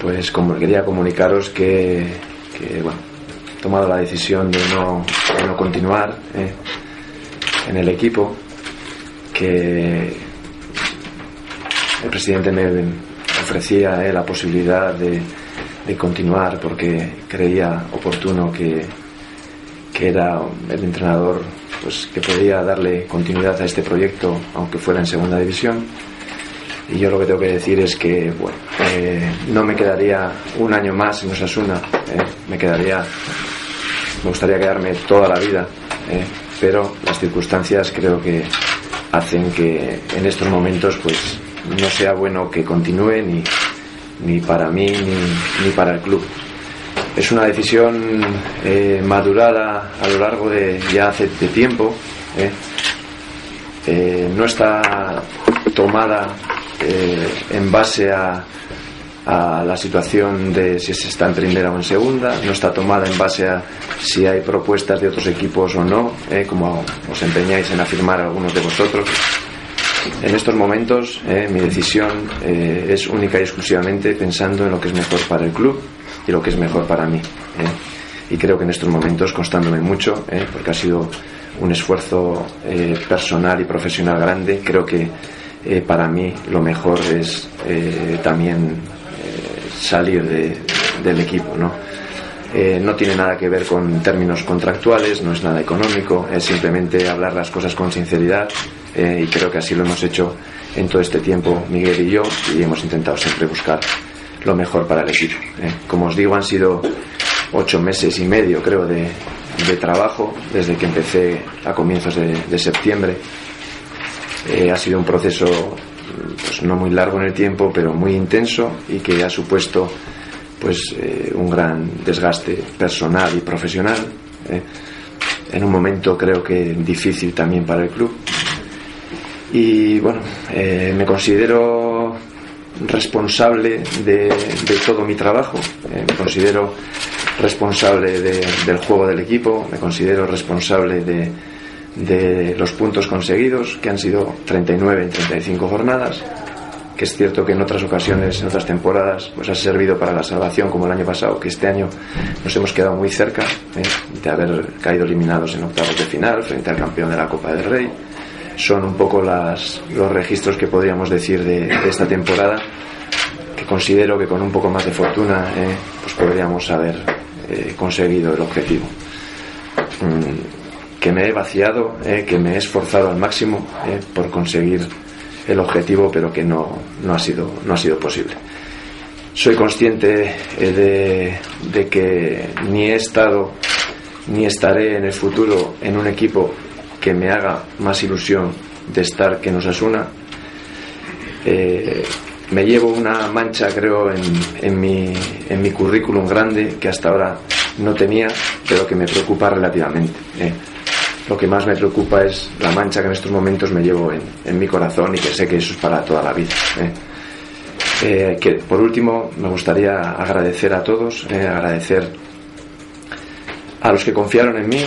pues como quería comunicaros que, he tomado la decisión de no, continuar eh, en el equipo, que el presidente me ofrecía eh, la posibilidad de, de continuar porque creía oportuno que, que era el entrenador pues que podía darle continuidad a este proyecto aunque fuera en segunda división y yo lo que tengo que decir es que bueno eh, no me quedaría un año más en Osasuna eh, me quedaría me gustaría quedarme toda la vida eh, pero las circunstancias creo que hacen que en estos momentos pues no sea bueno que continúe ni, ni para mí ni, ni para el club. Es una decisión eh, madurada a lo largo de ya hace de tiempo. no está tomada eh, en base a, a la situación de si se está en primera o en segunda, no está tomada en base a si hay propuestas de otros equipos o no, ¿eh? como os empeñáis en afirmar algunos de vosotros. En estos momentos eh, mi decisión eh, es única y exclusivamente pensando en lo que es mejor para el club y lo que es mejor para mí. ¿eh? Y creo que en estos momentos, constándome mucho, ¿eh? porque ha sido un esfuerzo eh, personal y profesional grande, creo que eh, para mí lo mejor es eh, también eh, salir de- del equipo. ¿no? Eh, no tiene nada que ver con términos contractuales, no es nada económico, es simplemente hablar las cosas con sinceridad eh, y creo que así lo hemos hecho en todo este tiempo Miguel y yo y hemos intentado siempre buscar lo mejor para el equipo. eh. Como os digo, han sido ocho meses y medio, creo, de, de trabajo desde que empecé a comienzos de, de septiembre. Eh, ha sido un proceso pues, no muy largo en el tiempo, pero muy intenso y que ha supuesto pues eh, un gran desgaste personal y profesional. eh, en un momento creo que difícil también para el club. Y bueno, me considero responsable de, todo mi trabajo, me considero responsable de- del juego del equipo, me considero responsable de, de los puntos conseguidos, que han sido 39 en 35 jornadas, que es cierto que en otras ocasiones, en otras temporadas, pues ha servido para la salvación, como el año pasado, que este año nos hemos quedado muy cerca eh, de haber caído eliminados en octavos de final frente al campeón de la Copa del Rey. Son un poco las, los registros que podríamos decir de, esta temporada, que considero que con un poco más de fortuna eh, pues podríamos haber eh, conseguido el objetivo. Mm, que me he vaciado, eh, que me he esforzado al máximo eh, por conseguir el objetivo, pero que no, no, ha, sido, no ha sido posible. Soy consciente eh, de, de que ni he estado ni estaré en el futuro en un equipo que me haga más ilusión de estar que nos asuna. Eh, me llevo una mancha, creo, en, en, mi, en mi currículum grande que hasta ahora no tenía, pero que me preocupa relativamente. Lo que más me preocupa es la mancha que en estos momentos me llevo en, en mi corazón y que sé que eso es para toda la vida. eh. Eh, que por último me gustaría agradecer a todos, eh, agradecer a los que confiaron en mí,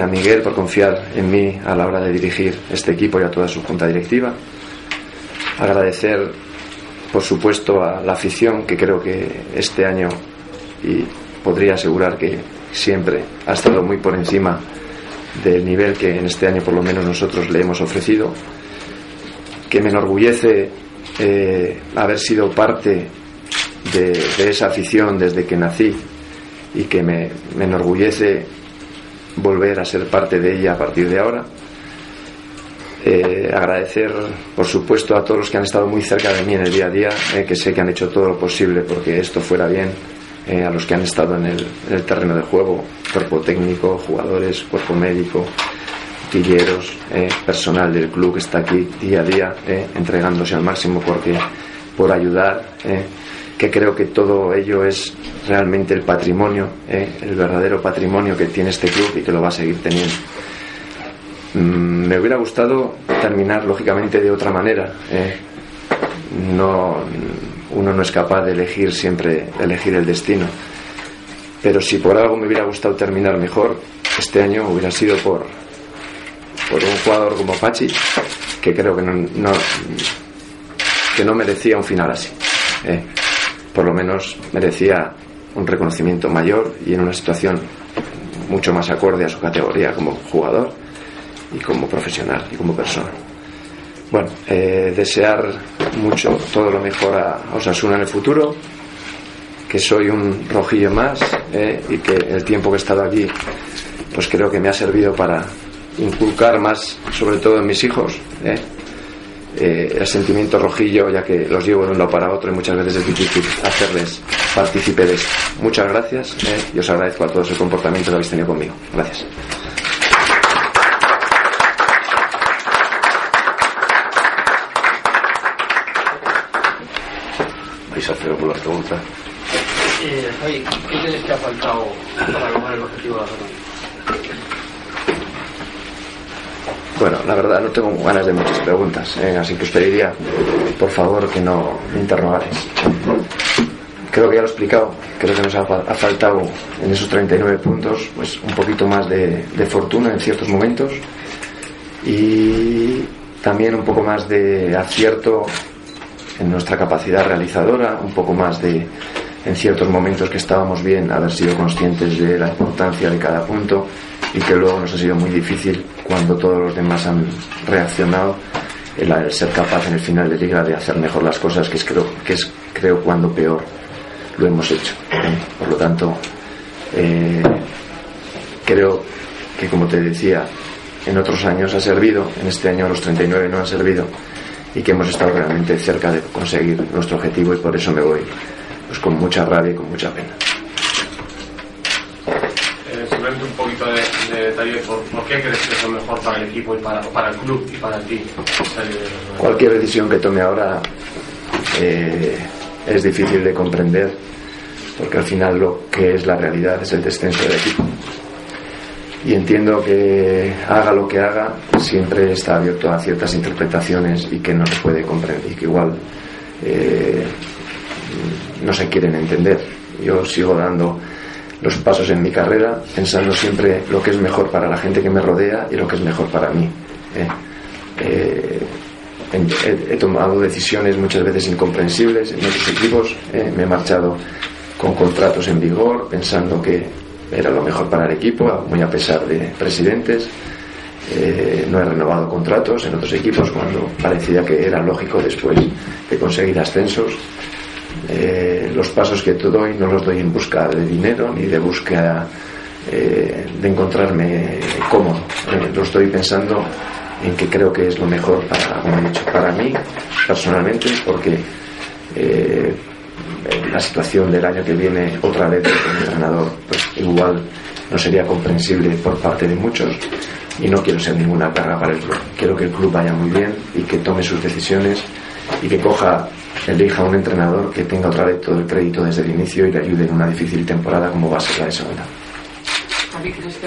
a Miguel por confiar en mí a la hora de dirigir este equipo y a toda su junta directiva. Agradecer, por supuesto, a la afición que creo que este año y podría asegurar que siempre ha estado muy por encima del nivel que en este año por lo menos nosotros le hemos ofrecido, que me enorgullece eh, haber sido parte de, esa afición desde que nací y que me, me enorgullece volver a ser parte de ella a partir de ahora. Eh, agradecer, por supuesto, a todos los que han estado muy cerca de mí en el día a día, eh, que sé que han hecho todo lo posible porque esto fuera bien, eh, a los que han estado en el, en el terreno de juego, cuerpo técnico, jugadores, cuerpo médico, tilleros, eh, personal del club que está aquí día a día, eh, entregándose al máximo porque, por ayudar, que creo que todo ello es realmente el patrimonio, el verdadero patrimonio que tiene este club y que lo va a seguir teniendo. Mm, me hubiera gustado terminar lógicamente de otra manera. No, uno no es capaz de elegir siempre elegir el destino. Pero si por algo me hubiera gustado terminar mejor, este año hubiera sido por, por un jugador como Pachi, que creo que no, no- que no merecía un final así. eh. por lo menos merecía un reconocimiento mayor y en una situación mucho más acorde a su categoría como jugador y como profesional y como persona. Bueno, eh, desear mucho todo lo mejor a Osasuna en el futuro, que soy un rojillo más eh, y que el tiempo que he estado aquí, pues creo que me ha servido para inculcar más, sobre todo en mis hijos, eh, el sentimiento rojillo, ya que los llevo de un lado para otro y muchas veces es difícil hacerles partícipe de esto. Muchas gracias y os agradezco a todos el comportamiento que habéis tenido conmigo. Gracias. Vais a hacer alguna pregunta. Eh, Javi, ¿qué crees que ha faltado para lograr el objetivo de la zona? Bueno, la verdad no tengo ganas de muchas preguntas, ¿eh? así que os pediría, por favor, que no me interrogaréis. Creo que ya lo he explicado, creo que nos ha, ha faltado en esos 39 puntos pues un poquito más de, de fortuna en ciertos momentos y también un poco más de acierto en nuestra capacidad realizadora, un poco más de, en ciertos momentos que estábamos bien, haber sido conscientes de la importancia de cada punto y que luego nos ha sido muy difícil cuando todos los demás han reaccionado el, ser capaz en el final de liga de hacer mejor las cosas, que es creo, que es, creo cuando peor lo hemos hecho. Por lo tanto, eh, creo que como te decía, en otros años ha servido, en este año los 39 no han servido y que hemos estado realmente cerca de conseguir nuestro objetivo y por eso me voy pues con mucha rabia y con mucha pena. Eh, simplemente un poquito de, de detalle por, por qué crees que es lo mejor para el equipo y para, para el club y para ti. Cualquier decisión que tome ahora eh, es difícil de comprender porque al final lo que es la realidad es el descenso del equipo. Y entiendo que haga lo que haga, siempre está abierto a ciertas interpretaciones y que no se puede comprender y que igual eh, no se quieren entender. Yo sigo dando los pasos en mi carrera pensando siempre lo que es mejor para la gente que me rodea y lo que es mejor para mí. ¿eh? Eh, he, he tomado decisiones muchas veces incomprensibles en otros equipos, ¿eh? me he marchado con contratos en vigor pensando que era lo mejor para el equipo, muy a pesar de presidentes. Eh, no he renovado contratos en otros equipos cuando parecía que era lógico después de conseguir ascensos. Eh, los pasos que te doy no los doy en busca de dinero ni de búsqueda eh, de encontrarme cómodo. Eh, lo estoy pensando en que creo que es lo mejor para, como he dicho, para mí personalmente, porque la situación del año que viene otra vez con un entrenador pues igual no sería comprensible por parte de muchos y no quiero ser ninguna carga para el club. Quiero que el club vaya muy bien y que tome sus decisiones y que coja, elija un entrenador que tenga otra vez todo el crédito desde el inicio y le ayude en una difícil temporada como va a ser la de segunda. Javi, ¿crees que